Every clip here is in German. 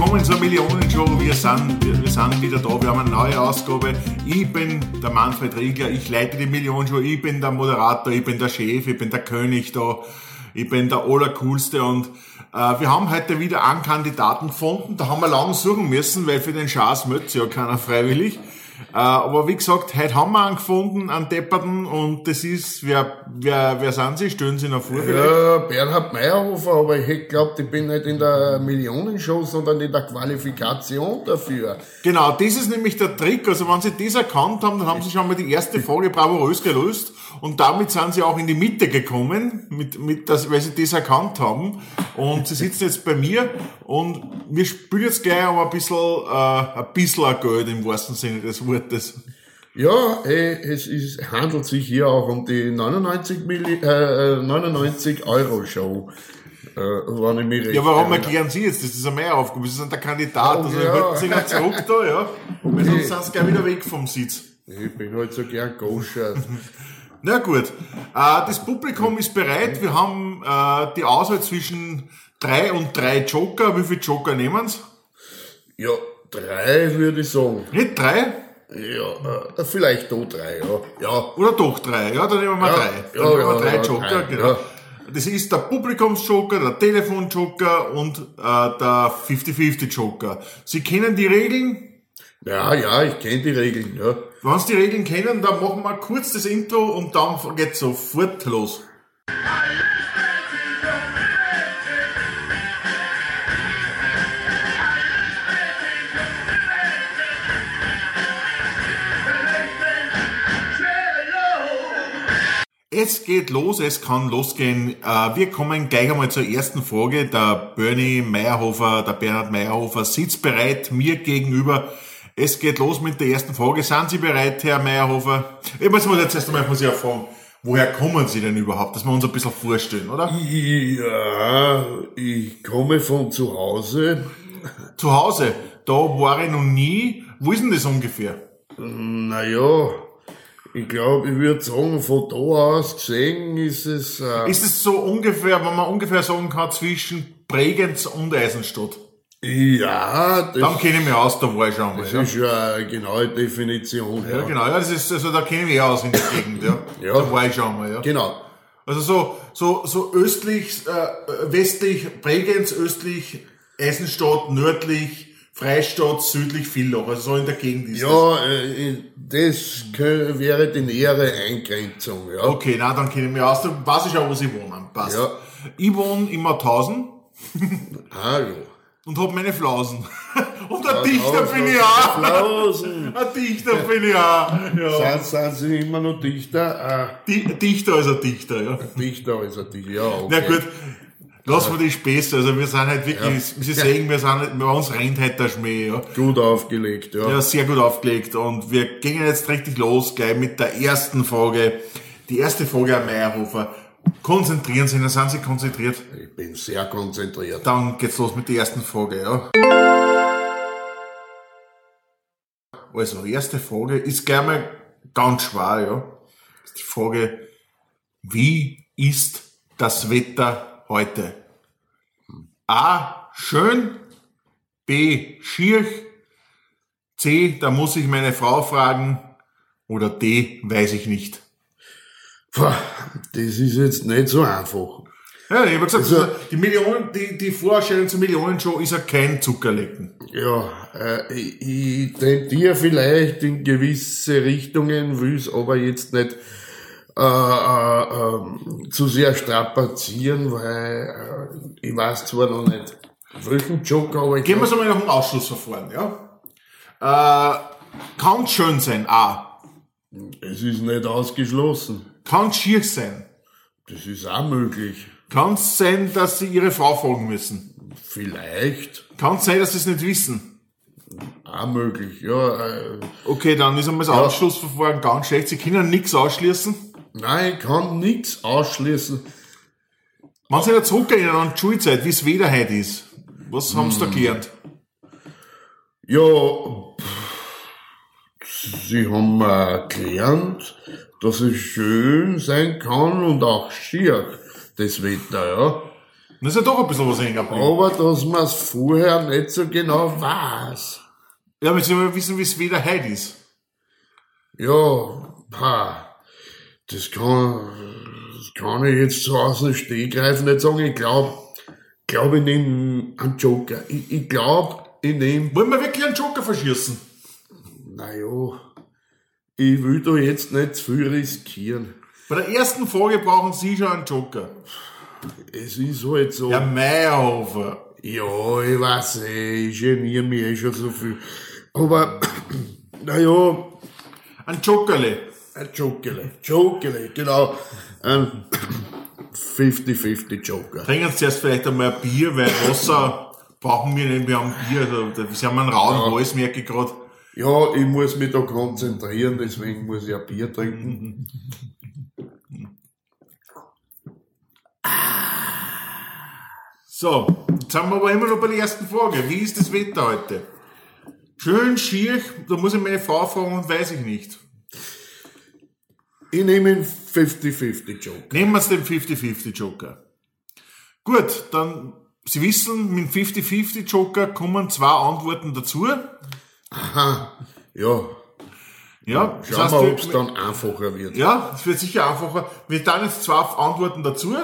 Willkommen zur Millionenshow. Wir sind, wir, wir sind wieder da, wir haben eine neue Ausgabe. Ich bin der Manfred Riegler, ich leite die Millionenshow, ich bin der Moderator, ich bin der Chef, ich bin der König da, ich bin der Allercoolste und äh, wir haben heute wieder einen Kandidaten gefunden, da haben wir lange suchen müssen, weil für den Schaß möchte ja keiner freiwillig. Äh, aber wie gesagt, heute haben wir einen gefunden, einen Depperten, und das ist, wer, wer, wer sind Sie? Stellen Sie noch vor vielleicht? Ja, Bernhard Meyerhofer, aber ich hätte glaubt, ich bin nicht in der Millionenshow, sondern in der Qualifikation dafür. Genau, das ist nämlich der Trick. Also wenn Sie das erkannt haben, dann haben Sie schon mal die erste Frage bravourös gelöst und damit sind Sie auch in die Mitte gekommen, mit, mit das, weil Sie das erkannt haben. Und Sie sitzen jetzt bei mir und wir spielen jetzt gleich um ein bisschen, äh, ein bisschen Geld im wahrsten Sinne des Wortes. Ja, eh, es ist, handelt sich hier auch um die 99, Milli äh, 99 Euro Show. Äh, wenn ich mich recht Ja, warum erklären Sie jetzt? Das ist eine mehr Aufgabe. Sie sind der Kandidat. Oh, Also ja. halten Sie gleich zurück da, ja. Weil sonst sind Sie gleich wieder weg vom Sitz. Ich bin halt so gern Goscher. Na gut, äh, das Publikum ist bereit. Wir haben äh, die Auswahl zwischen drei und drei Joker. Wie viele Joker nehmen Sie? ja, drei würde ich sagen. Nicht drei? Ja, äh, vielleicht da drei, ja. Ja, Oder doch drei? Ja, dann nehmen wir Ja, drei. ja, Dann nehmen wir ja, drei ja, Joker, genau. ja. Das ist der Publikumsjoker, der Telefonjoker und äh, der 50-50-Joker. Sie kennen die Regeln? ja, ja, ich kenne die Regeln, ja. Wenn Sie die Regeln kennen, dann machen wir kurz das Intro und dann geht's sofort los. Es geht los, es kann losgehen. Äh, Wir kommen gleich einmal zur ersten Frage. Der Bernie Meyerhofer, der Bernhard Meyerhofer sitzt bereit mir gegenüber. Es geht los mit der ersten Frage. Sind Sie bereit, Herr Meyerhofer? Ich muss mal jetzt erst einmal muss ich fragen, woher kommen Sie denn überhaupt? Dass wir uns ein bisschen vorstellen, oder? Ja, ich komme von zu Hause. Zu Hause, da war ich noch nie. Wo ist denn das ungefähr? Naja, ich glaube, ich würde sagen, von da aus gesehen ist es, äh, Ist es so ungefähr, wenn man ungefähr sagen kann, zwischen Bregenz und Eisenstadt? ja, das, Dann kenne ich mich aus, da war ich schon mal. das Ja. ist ja eine genaue Definition. Ja, Ja, genau, ja, das ist, also da kenne ich mich aus in der Gegend, ja. Ja. Da war ich schon mal, ja. Genau. Also so, so, so östlich, äh, westlich Bregenz, östlich Eisenstadt, nördlich Freistadt, südlich Villach, also so in der Gegend ist das. Ja, äh, das kö- wäre die nähere Eingrenzung, ja. Okay, na, dann kenne ich mich aus, dann weiß ich auch, wo sie wohnen, passt. Ja. Ich wohne in Mauthausen Ah, ja. und hab meine Flausen. Und ein Dichter bin ich auch. Flausen. Ein Dichter bin ich auch. Ja. Sind, sind Sie immer noch Dichter? Ah, Di Dichter als ein Dichter, ja. Dichter als ein Dichter, ja, okay. Na gut, lassen wir die Späße. Also wir sind halt wirklich, Sie sehen, wir sind halt, bei uns rennt halt der Schmäh, ja. Gut aufgelegt, ja. Ja, sehr gut aufgelegt. Und wir gehen jetzt richtig los, gleich mit der ersten Frage. Die erste Frage an Meyerhofer. Konzentrieren Sie, dann sind Sie konzentriert. Ich bin sehr konzentriert. Dann geht's los mit der ersten Frage, ja. Also, erste Frage ist gleich mal ganz schwer, ja. Ist die Frage, wie ist das Wetter heute? A, schön, B, schier, C, da muss ich meine Frau fragen oder D, weiß ich nicht. Puh, das ist jetzt nicht so einfach. Ja, ich habe gesagt, Also- die, Millionen, die, die Vorstellung zur Millionenshow ist ja kein Zuckerlecken. Ja, äh, ich, ich tendiere vielleicht in gewisse Richtungen, will es aber jetzt nicht äh, äh, ähm, zu sehr strapazieren, weil äh, ich weiß zwar noch nicht, welchen Joker, aber ich Gehen wir so mal nach dem Ausschlussverfahren, ja? Äh, kann schön sein, A. es ist nicht ausgeschlossen. Kann schier sein. Das ist auch möglich. Kann es sein, dass sie ihre Frau fragen müssen. Vielleicht Kann es sein, dass sie es nicht wissen. auch möglich, ja. Äh, Okay, dann ist einmal das Ausschlussverfahren ganz schlecht. Sie können nichts ausschließen. Nein, ich kann nichts ausschließen. Wenn Sie wieder zurückgehen an die Schulzeit, wie es Wetter heute ist, was haben Sie da gelernt? Ja, pff, sie haben mir gelernt, dass es schön sein kann und auch schier, das Wetter, ja. Das ist ja doch ein bisschen was hängen geblieben. Aber dass man es vorher nicht so genau weiß. Ja, aber jetzt wollen wissen, wie es wieder heute ist. Ja, pa, das kann, das kann ich jetzt so aus dem Stegreif nicht sagen. Ich glaube, glaube ich nehme einen Joker. Ich, ich glaube, ich nehme, Wollen wir wirklich einen Joker verschießen? naja, ich will da jetzt nicht zu viel riskieren. Bei der ersten Frage brauchen Sie schon einen Joker. Es ist halt so. Herr Meyerhofer. Ja, ich weiß eh, ich geniere mich eh schon so viel. Aber, naja, Ein Jokerle. Ein Jokerle, Jokerle, genau. Ein 50-50 Joker. Trinken Sie zuerst vielleicht einmal ein Bier, weil Wasser brauchen wir nicht. Wir haben Bier. Also, Sie haben einen rauen Hals, merke ich gerade. Ja, ich muss mich da konzentrieren, deswegen muss ich ein Bier trinken. So, jetzt sind wir aber immer noch bei der ersten Frage. Wie ist das Wetter heute? Schön schier, da muss ich meine Frau fragen und weiß ich nicht. Ich nehme einen 50-50 Joker. Nehmen wir den 50-50 Joker. Gut, dann, Sie wissen, mit dem 50-50 Joker kommen zwei Antworten dazu. Aha, ja. Ja, das Schauen heißt, wir, ob es dann einfacher wird. ja, es wird sicher einfacher. Wir tun jetzt zwei Antworten dazu.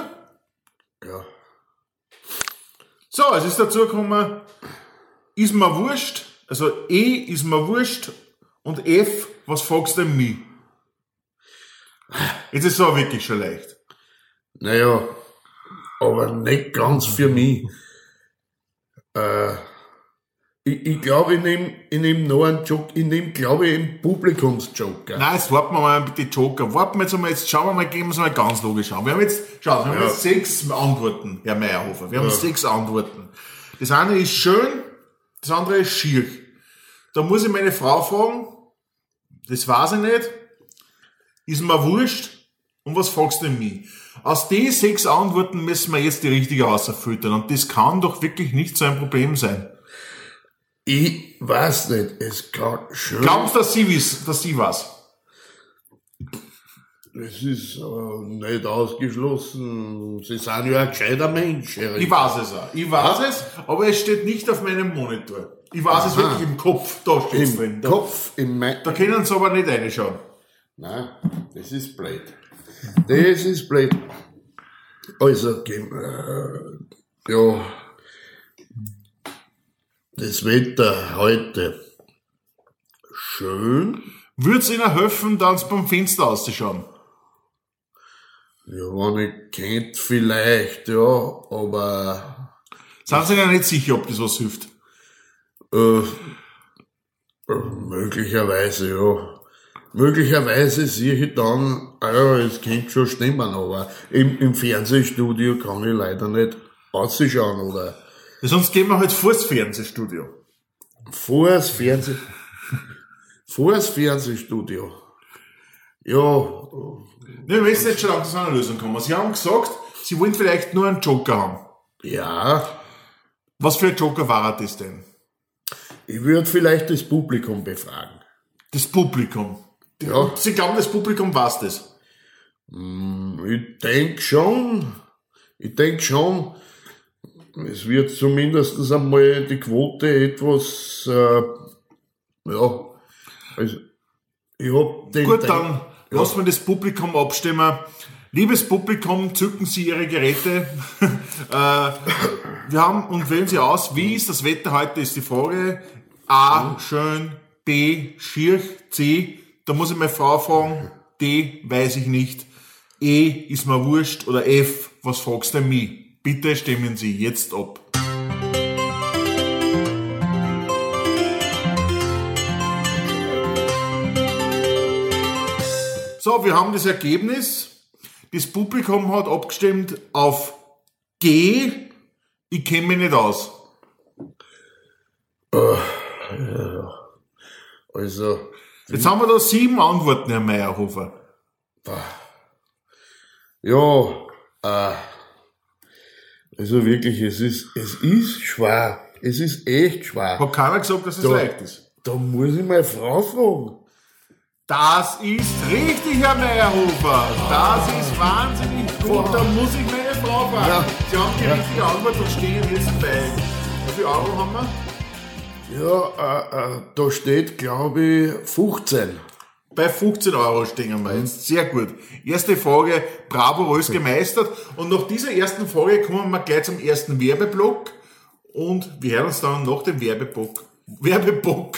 Ja. So, es ist dazu gekommen, ist mir wurscht, also E ist mir wurscht und F, was fragst du denn mich? Jetzt ist es aber wirklich schon leicht. Naja, aber nicht ganz für mich. Äh, ich, ich glaube, ich nehme ich nehm noch einen Joker. Ich nehme, glaube ich, einen Publikumsjoker. Nein, jetzt warten wir mal mit den Joker. Warten wir jetzt einmal, jetzt schauen wir mal, gehen wir es mal ganz logisch an. Wir haben jetzt, schau, wir haben Ja. jetzt sechs Antworten, Herr Meyerhofer. Wir haben sechs Antworten. Das eine ist schön, das andere ist schier. Da muss ich meine Frau fragen, das weiß ich nicht, ist mir wurscht, und was fragst du denn mich? Aus den sechs Antworten müssen wir jetzt die richtige rausfiltern, und das kann doch wirklich nicht so ein Problem sein. Ich weiß nicht, es kann schön. Glaubst du, dass sie wissen, dass sie was? Es ist äh, nicht ausgeschlossen. Sie sind ja ein gescheiter Mensch. Herr Ich weiß es auch. Ich weiß es, aber es steht nicht auf meinem Monitor. Ich weiß es Aha. wirklich im Kopf. Da steht es drin. Kopf, im Me da können sie aber nicht reinschauen. Nein, das ist blöd. Das ist blöd. Also, äh, ja, das Wetter heute schön. Würde es ihnen helfen, dann beim Fenster auszuschauen? Ja, wenn ich kennt, vielleicht, ja, aber Sind sie ja nicht sicher, ob das was hilft? äh, äh, möglicherweise, ja. Möglicherweise sehe ich dann, ah ja, es könnte schon stimmen, aber im, im Fernsehstudio kann ich leider nicht ausschauen oder Sonst gehen wir halt vor das Fernsehstudio. vor das Fernseh, vor das Fernsehstudio. Ja, Ne, wir müssen jetzt schon langsam zu einer Lösung kommen. Sie haben gesagt, sie wollen vielleicht nur einen Joker haben. ja, Was für ein Joker war das denn? ich würde vielleicht das Publikum befragen. Das Publikum. Ja. Sie glauben, das Publikum weiß das. Ich denke schon, ich denke schon, es wird zumindest einmal die Quote etwas, äh, ja, also, ich hab den Gut, dann lassen wir das Publikum abstimmen. Liebes Publikum, zücken Sie Ihre Geräte. äh, wir haben und wählen Sie aus, wie ist das Wetter heute, ist die Frage. A, schön, B, schier, C, da muss ich meine Frau fragen, D, weiß ich nicht, E, ist mir wurscht oder F, was fragst du mich? Bitte stimmen Sie jetzt ab. So, wir haben das Ergebnis. Das Publikum hat abgestimmt auf G. Ich kenne mich nicht aus. also, Jetzt haben wir da sieben Antworten, Herr Meyerhofer. ja, äh, also wirklich, es ist, es ist schwer, es ist echt schwer. Hat keiner gesagt, dass es Da- leicht ist. Da muss ich meine Frau fragen. Das ist richtig, Herr Meyerhofer. Das ist wahnsinnig gut. Da muss ich meine brav. Ja. Sie haben die richtige Antwort und stehen jetzt bei. Wie viel Euro haben wir? Ja, äh, äh, da steht, glaube ich, 15. Bei 15 Euro stehen wir jetzt. Sehr gut. Erste Frage bravourös gemeistert. Und nach dieser ersten Frage kommen wir gleich zum ersten Werbeblock. Und wir hören uns dann nach dem Werbeblock. Werbeblock.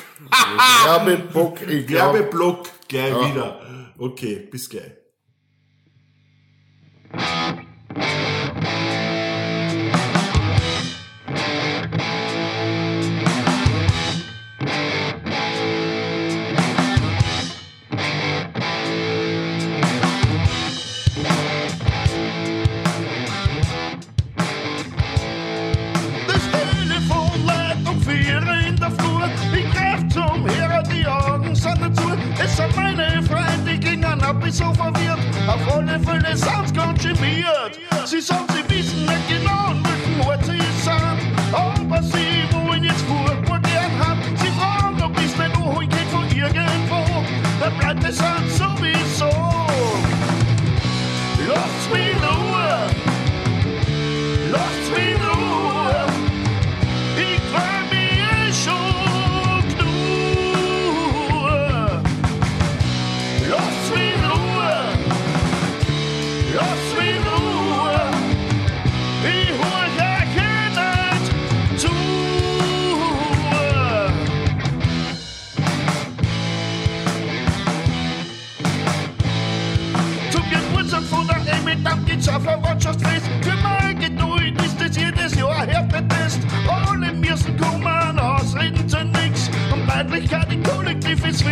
Ich glaube. Werbeblock gleich wieder. Okay, bis gleich. Gingen ab, ich so verwirrt. Auf alle Fälle sind's ganz geniert. Sie sagen, sie wissen nicht genau, an welchem Ort sie sind. Aber sie wollen jetzt furchtbar gern haben. Sie fragen, ob ich's nicht holen kann von irgendwo. Der Pleite sind sowieso. Lasst mich Und Leidlichkeit im Kollektiv ist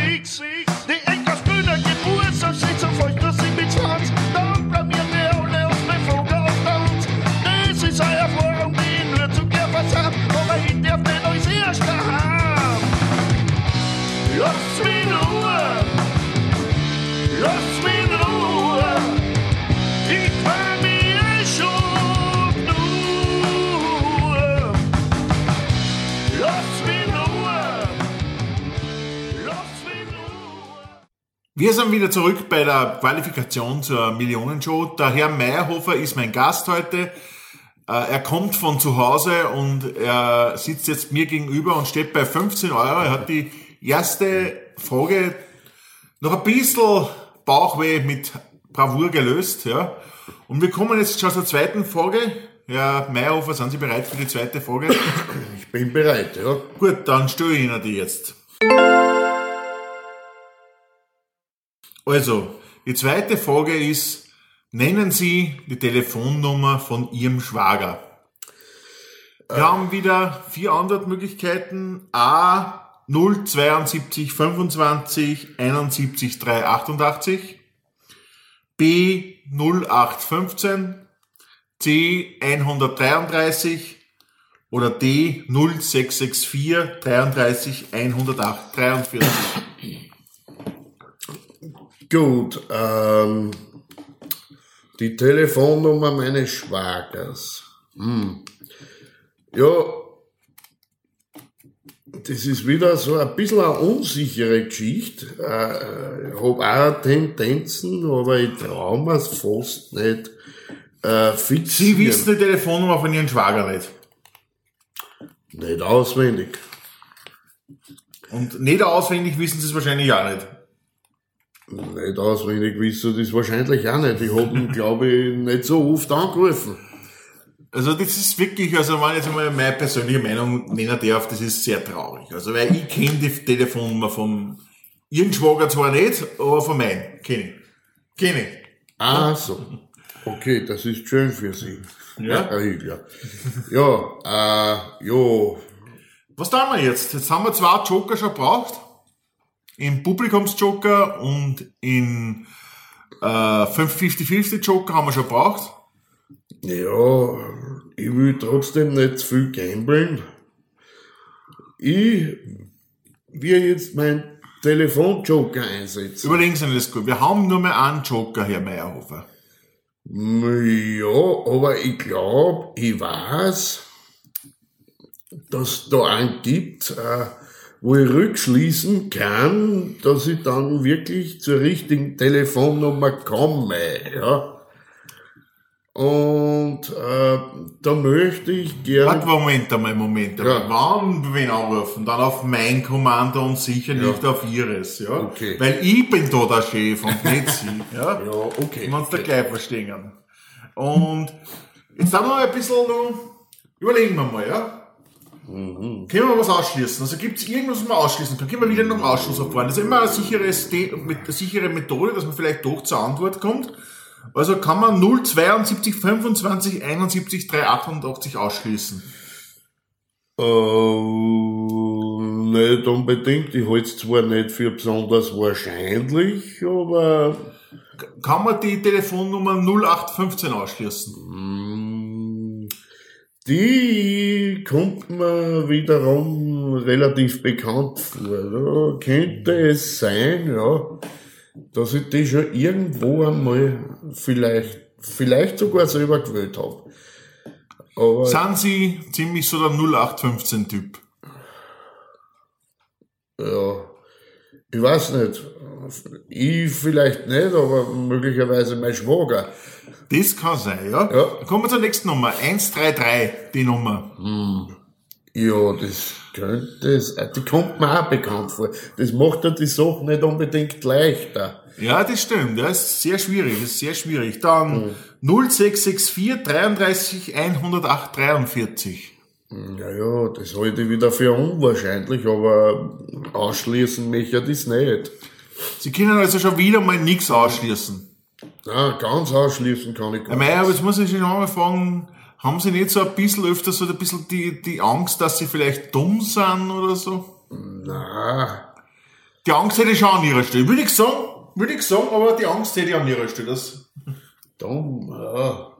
Wir sind wieder zurück bei der Qualifikation zur Millionenshow. Der Herr Meyerhofer ist mein Gast heute. Äh, Er kommt von zu Hause und er sitzt jetzt mir gegenüber und steht bei 15 Euro. Er hat die erste Frage noch ein bisschen Bauchweh mit Bravour gelöst. Ja. Und wir kommen jetzt schon zur zweiten Frage. Herr Meyerhofer, sind Sie bereit für die zweite Frage? Ich bin bereit, ja. Gut, dann stelle ich Ihnen die jetzt. Also, die zweite Frage ist, nennen Sie die Telefonnummer von Ihrem Schwager. Wir haben wieder vier Antwortmöglichkeiten. A 072 25 71 388. B 0815. C 133 oder D 0664 33 108 43. Gut, ähm, die Telefonnummer meines Schwagers. Hm. Ja, das ist wieder so ein bisschen eine unsichere Geschichte. Äh, ich habe auch Tendenzen, aber ich traue mir es fast nicht äh, fixieren. Sie wissen die Telefonnummer von Ihrem Schwager nicht. Nicht auswendig. Und nicht auswendig wissen Sie es wahrscheinlich auch nicht. Nicht auswendig wissen das wahrscheinlich auch nicht. Ich habe ihn, glaube ich, nicht so oft angerufen. Also das ist wirklich, also wenn ich jetzt mal meine persönliche Meinung nennen darf, das ist sehr traurig. Also weil ich kenne die Telefonnummer vom Ihren Schwager zwar nicht, aber von meinem kenne ich. Kenne ich. Ah, so. Okay, das ist schön für Sie. Ja? Hügler. Ja, äh, jo, Was tun wir jetzt? Jetzt haben wir zwei Joker schon braucht. Im Publikumsjoker und in äh, 50-50 Joker haben wir schon braucht. ja, ich will trotzdem nicht zu viel gambeln. Ich will jetzt meinen Telefonjoker einsetzen. Überlegen Sie das gut. Wir haben nur mehr einen Joker, Herr Meyerhofer. Ja, aber ich glaube, ich weiß, dass da einen gibt, äh, wo ich rückschließen kann, dass ich dann wirklich zur richtigen Telefonnummer komme, ja. Und äh, da möchte ich gerne. Warte, Moment einmal, Moment einmal. Wann wen anrufen? Dann auf mein Kommando und sicher nicht auf ihres, ja? Okay. Weil ich bin da der Chef und nicht sie, ja? Ja, okay. Wenn uns da gleich verstehen. Und jetzt haben wir ein bisschen noch, überlegen wir mal, ja? Können wir was ausschließen? Also gibt es irgendwas, was man ausschließen kann? Können wir wieder noch einen Ausschussverfahren? Das ist immer eine sichere, eine sichere Methode, dass man vielleicht doch zur Antwort kommt. Also kann man 0, 72, 25, 71, 388 ausschließen. Äh, nicht unbedingt. Ich halte es zwar nicht für besonders wahrscheinlich, aber Kann man die Telefonnummer 0815 ausschließen? Die kommt mir wiederum relativ bekannt vor. Da könnte es sein, ja, dass ich die schon irgendwo einmal vielleicht, vielleicht sogar selber gewählt habe. Aber Sind Sie ziemlich so der 0815-Typ? Ja, ich weiß nicht. Ich vielleicht nicht, aber möglicherweise mein Schwager. Das kann sein, ja? Ja. Kommen wir zur nächsten Nummer. 133, die Nummer. Ja, das könnte es, die kommt mir auch bekannt vor. Das macht ja die Sache nicht unbedingt leichter. Ja, das stimmt. Ja, ist sehr schwierig. Das ist sehr schwierig. Dann 0664 33 108 43. Naja, das halte ich wieder für unwahrscheinlich, aber ausschließen möchte ich das nicht. Sie können also schon wieder mal nichts ausschließen. Na, ganz ausschließen kann ich gar Meier, aber jetzt muss ich schon einmal fragen, haben Sie nicht so ein bisschen öfter so ein bisschen die, die Angst, dass Sie vielleicht dumm sind oder so? Na, Die Angst hätte ich schon an Ihrer Stelle. Würde ich sagen, würde ich sagen, aber die Angst hätte ich an Ihrer Stelle. Das dumm, ja.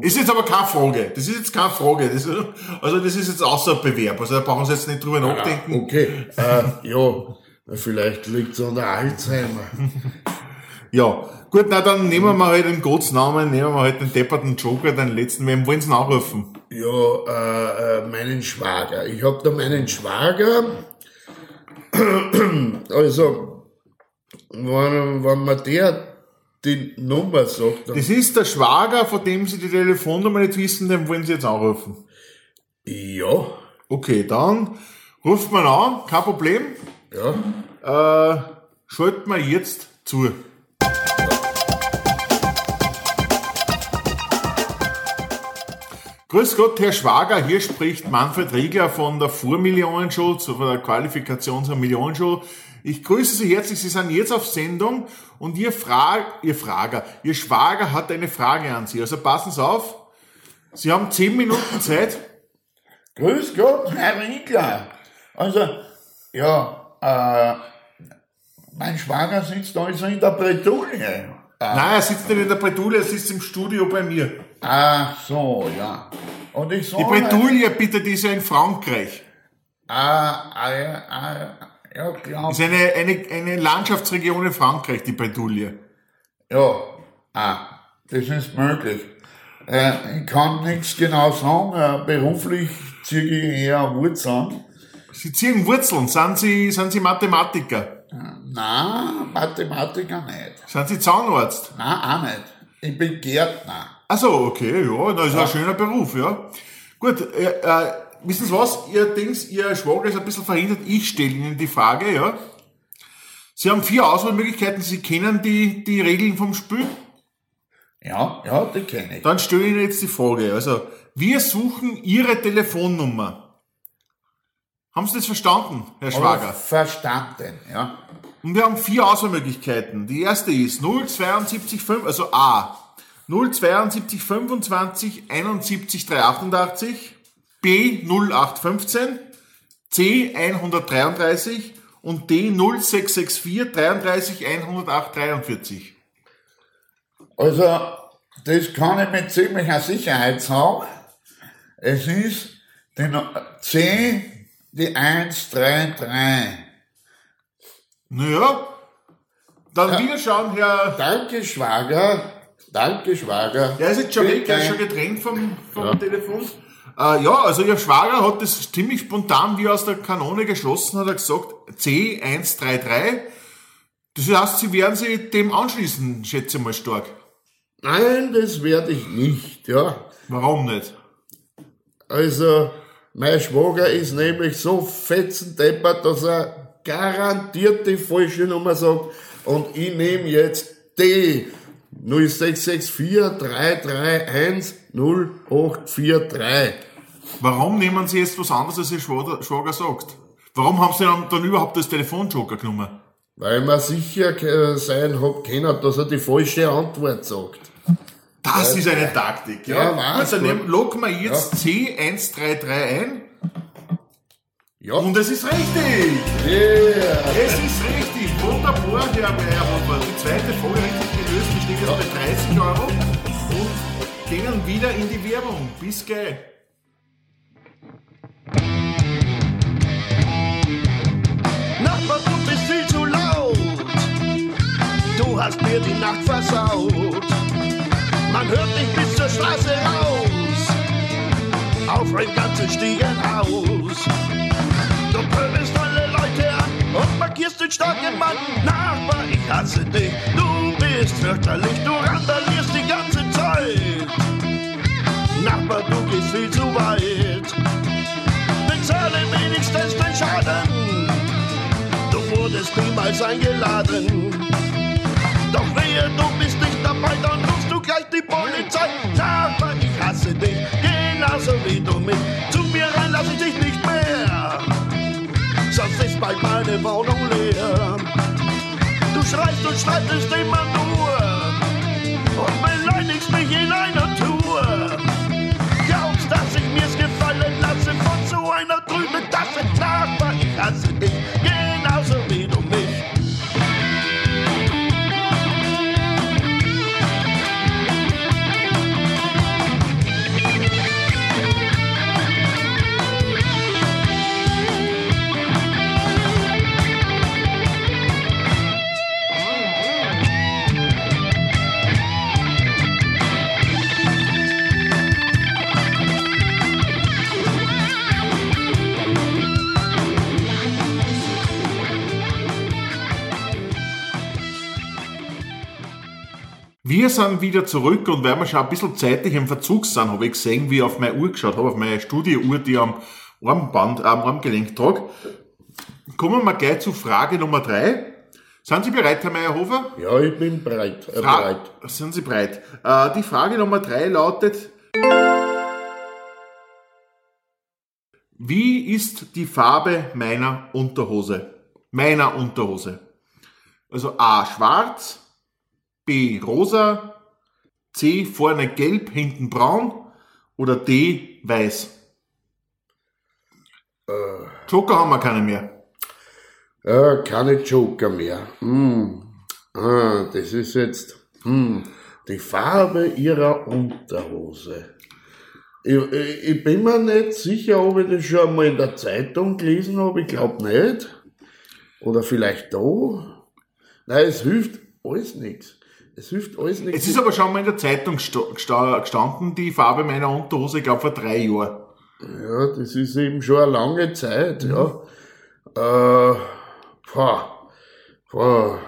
Ist jetzt aber keine Frage. Das ist jetzt keine Frage. Das, ist- also das ist jetzt außer Bewerb. Also da brauchen Sie jetzt nicht drüber nachdenken. Okay, äh, ja, vielleicht liegt es an der Alzheimer. Ja, gut, na dann nehmen wir mal halt den Gottesnamen, nehmen wir halt den depperten Joker, den letzten. Wem wollen Sie ihn anrufen? Ja, äh, äh, meinen Schwager. Ich hab da meinen Schwager. Also, wenn, wenn man der die Nummer sagt, Das ist der Schwager, von dem Sie die Telefonnummer nicht wissen, den wollen Sie jetzt anrufen. ja, Okay, dann ruft man an, kein Problem. ja, Äh, schalten wir jetzt zu. Grüß Gott, Herr Schwager, hier spricht Manfred Riegler von der Vormillionenshow, von der Qualifikation zur Millionenshow. Ich grüße Sie herzlich, Sie sind jetzt auf Sendung und Ihr, Fra Ihr Frager, Ihr Schwager hat eine Frage an Sie. Also passen Sie auf, Sie haben zehn Minuten Zeit. Grüß Gott, Herr Riegler. Also, ja, äh, mein Schwager sitzt also in der Bretouille. Nein, er sitzt nicht in der Bretouille, er sitzt im Studio bei mir. Ach so, ja. Und ich Die sage... Bretouille, bitte, die ist ja in Frankreich. Ah, ah, ja, ah, ja, klar. Das ist eine, eine, eine Landschaftsregion in Frankreich, die Bretouille. Ja, ah, das ist möglich. Äh, ich kann nichts genau sagen. Äh, beruflich ziehe ich eher Wurzeln. Sie ziehen Wurzeln. Sind Sie, sind Sie Mathematiker? Na, Mathematiker nicht. Sind Sie Zahnarzt? Na, auch nicht. Ich bin Gärtner. Ach so, okay, ja, das ist ein schöner Beruf, ja. Gut, äh, äh, wissen Sie was? Ihr Dings, Ihr Schwager ist ein bisschen verhindert. Ich stelle Ihnen die Frage, ja. Sie haben vier Auswahlmöglichkeiten. Sie kennen die, die Regeln vom Spiel. Ja, ja, die kenne ich. Dann stelle ich Ihnen jetzt die Frage. Also, wir suchen Ihre Telefonnummer. Haben Sie das verstanden, Herr Schwager? Verstanden, ja. Und wir haben vier Auswahlmöglichkeiten. Die erste ist 072, also A. 072 25 71 388, B 0815, C 133 und D 0664 33 108 43. Also, das kann ich mit ziemlicher Sicherheit sagen. Es ist die C, die 133. Naja, dann wieder schauen, Herr. Danke, Schwager. Danke, Schwager. Der ist jetzt schon weg, er ist schon getrennt vom, vom Telefon. Äh, ja, also Ihr Schwager hat das ziemlich spontan wie aus der Kanone geschossen, hat er gesagt, C133. Das heißt, Sie werden sich dem anschließen, schätze ich mal stark. Nein, das werde ich nicht, ja. Warum nicht? Also, mein Schwager ist nämlich so fetzendeppert, dass er garantiert die falsche Nummer sagt. Und ich nehme jetzt die 0664 331 0843. Warum nehmen Sie jetzt was anderes, als Ihr Schwager, Schwager sagt? Warum haben Sie dann, dann überhaupt das Telefonjoker genommen? Weil man sicher sein hat können, dass er die falsche Antwort sagt. Das ist eine Taktik, ja. Ja, nehmen- loggen wir jetzt C133 ein Ja. und es ist richtig! Yeah. Es ist richtig! Wunderbar, Herr Meyerhofer. Die zweite Folge richtig gelöst, die steht jetzt bei 30 Euro und gehen wieder in die Werbung. Bis gleich! Hast mir die Nacht versaut. Man hört dich bis zur Straße raus. Auf ein ganzes Stiegenhaus. Du pöbelst alle Leute an und markierst den starken Mann. Nachbar, ich hasse dich. Du bist fürchterlich. Du randalierst die ganze Zeit. Nachbar, du gehst viel zu weit. Bezahle wenigstens den Schaden. Du wurdest niemals eingeladen. Doch wehe, du bist nicht dabei, dann rufst du gleich die Polizei. Nachbar, ich hasse dich, genauso wie du mich. Zu mir rein lass ich dich nicht mehr. Sonst ist bald meine Wohnung leer. Du schreist und streitest immer nur und beleidigst mich in einer Tour. Glaubst, dass ich mir's gefallen lasse von so einer trüben Tasse? Nachbar, ich hasse dich, Wir sind wieder zurück und weil wir schon ein bisschen zeitlich im Verzug sind, habe ich gesehen, wie ich auf meine Uhr geschaut habe, auf meine Studiouhr, die am Armband, äh, am Armgelenk trage. Kommen wir gleich zu Frage Nummer drei. Sind Sie bereit, Herr Meyerhofer? Ja, ich bin bereit. Äh, bereit. Sind Sie bereit? Äh, die Frage Nummer drei lautet, wie ist die Farbe meiner Unterhose? Meiner Unterhose. Also A, schwarz, B, rosa, C, vorne gelb, hinten braun oder D, weiß. Joker haben wir keine mehr. Ja, keine Joker mehr. Hm. Ah, das ist jetzt hm. die Farbe ihrer Unterhose. Ich, ich, ich bin mir nicht sicher, ob ich das schon einmal in der Zeitung gelesen habe. Ich glaube nicht. Oder vielleicht da. Nein, es hilft alles nichts. Es hilft alles nichts. Es ist aber schon mal in der Zeitung gesta- gesta- gestanden, die Farbe meiner Unterhose, ich glaube vor drei Jahren. Ja, das ist eben schon eine lange Zeit, ja. Äh, pah, pah.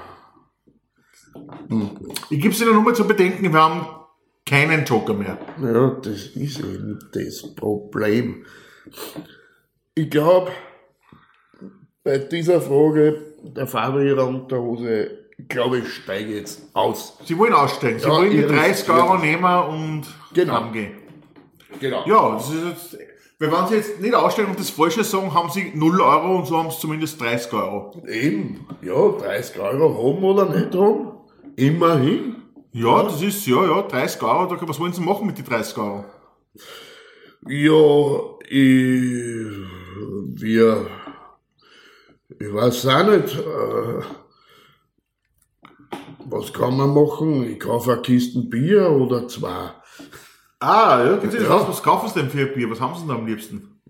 Ich gebe es Ihnen nochmal zu bedenken, wir haben keinen Joker mehr. Ja, das ist eben das Problem. Ich glaube, bei dieser Frage der Farbe ihrer Unterhose, glaube, ich steige jetzt aus. Sie wollen aussteigen, Sie Ja, wollen die Ihre- 30 Euro nehmen und Genau. heimgehen. Genau. Ja, das ist jetzt, weil wenn Sie jetzt nicht aussteigen und das Falsche sagen, haben Sie 0 Euro und so haben Sie zumindest 30 Euro. Eben, ja, 30 Euro haben oder nicht haben, immerhin. Ja, das ist, ja, ja, 30 Euro, was wollen Sie machen mit den 30 Euro? Ja, ich, wir, ich weiß auch nicht, äh, was kann man machen? Ich kaufe eine Kisten Bier oder zwei. Ah, ja, geht's Ja. was kaufen Sie denn für ein Bier? Was haben Sie denn am liebsten?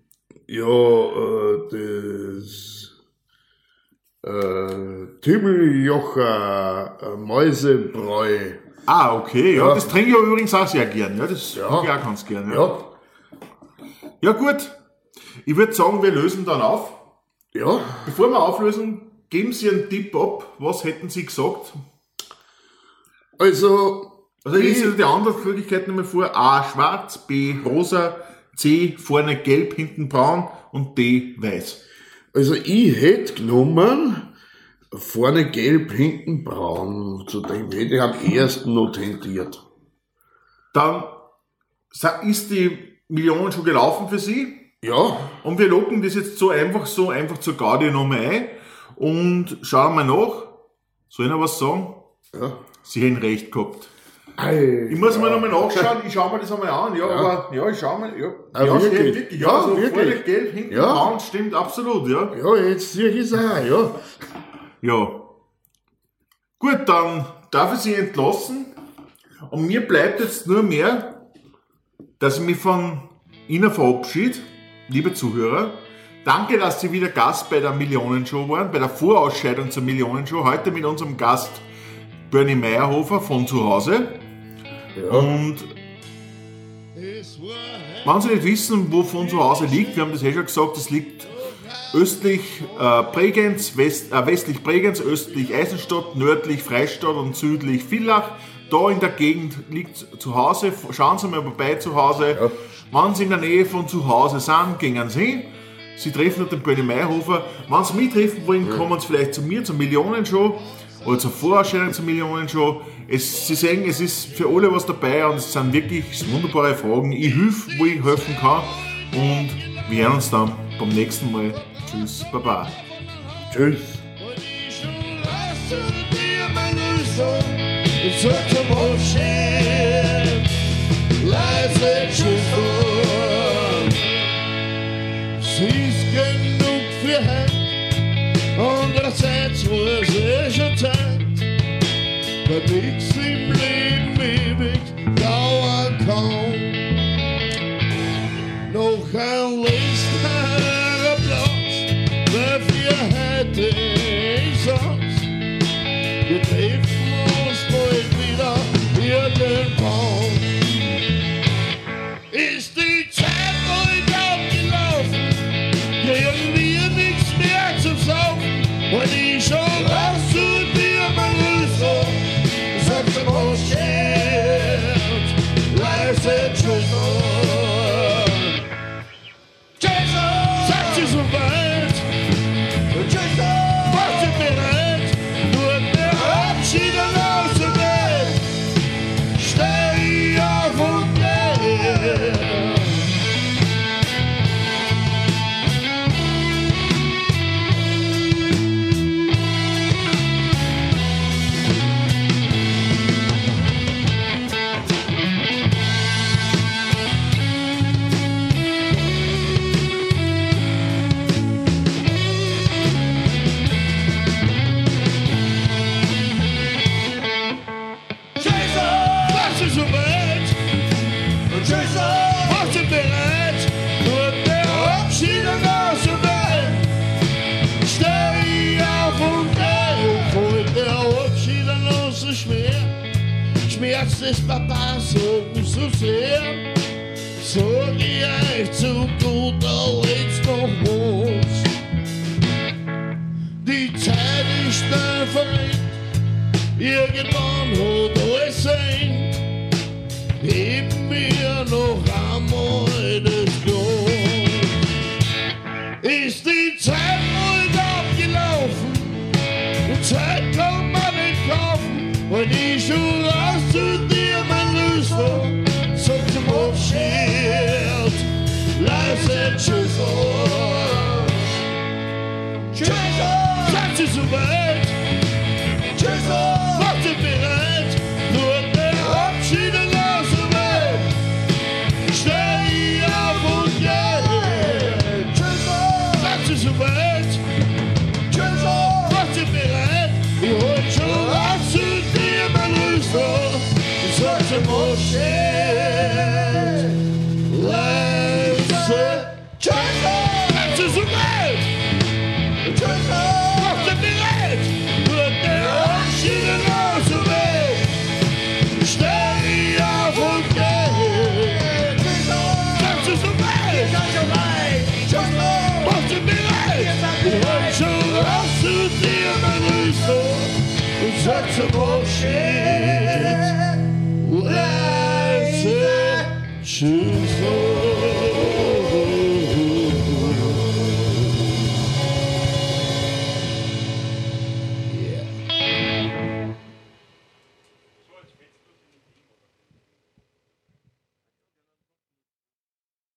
Ja, äh, das äh, Timmeljocher äh, Mäusebräu. Ah, okay, ja, Ja. das trinke ich übrigens auch sehr gern, ja, das Ja. trinke ich auch ganz gern. Ja, Ja, ja gut, ich würde sagen, wir lösen dann auf. ja, Bevor wir auflösen, geben Sie einen Tipp ab, was hätten Sie gesagt? Also Also ich lese die anderen Möglichkeiten nochmal vor. A, schwarz, B, rosa, C, vorne gelb, hinten braun und D, weiß. Also ich hätte genommen, vorne gelb, hinten braun. Zu dem hätte ich am ersten noch tendiert. Dann ist die Million schon gelaufen für Sie. Ja, Und wir locken das jetzt so einfach, so einfach zur Gaudi nochmal ein und schauen mal nach. Soll ich noch was sagen? ja. Sie hätten recht gehabt. Ei, Ich muss mal nochmal nachschauen, ich schau mir das einmal an, ja, aber, ja, ich schau mal, ja. Ah, ja, wirklich? stimmt, wirklich, ja, Ja, so wirklich? vorne gelb, hinten Ja. braun, stimmt, absolut, ja. Ja, jetzt sehe ich es auch, ja. Ja. Gut, dann darf ich Sie entlassen. Und mir bleibt jetzt nur mehr, dass ich mich von Ihnen verabschiede, liebe Zuhörer. Danke, dass Sie wieder Gast bei der Millionenshow waren, bei der Vorausscheidung zur Millionenshow. Heute mit unserem Gast Bernie Meyerhofer von zu Hause. Und wenn Sie nicht wissen, wo von zu Hause liegt, wir haben das eh schon gesagt, es liegt östlich äh, Bregenz, west, äh, westlich Bregenz, östlich Eisenstadt, nördlich Freistadt und südlich Villach. Da in der Gegend liegt zu Hause. Schauen Sie mal vorbei zu Hause. Wenn Sie in der Nähe von zu Hause sind, gehen Sie hin. Sie treffen den Bernie Meyerhofer. Wenn Sie mich treffen wollen, kommen Sie vielleicht zu mir, zur Millionenshow oder zur Vorausstellung zur Millionenshow. Es, Sie sehen, es ist für alle was dabei und es sind wirklich wunderbare Fragen. Ich helfe, wo ich helfen kann. Und wir hören uns dann beim nächsten Mal. Tschüss, Baba. Tschüss. Sie ist genug für Hand, muss ich schon Zeit, weil nichts im Leben ewig Des Papas so, so sehr. Sag ich euch zu guter Letzt noch was. Die Zeit ist schnell verringt. Irgendwann hat alles sein, geben wir noch einmal das Glas. Leise Tschüss. Tschüss, seid ihr soweit?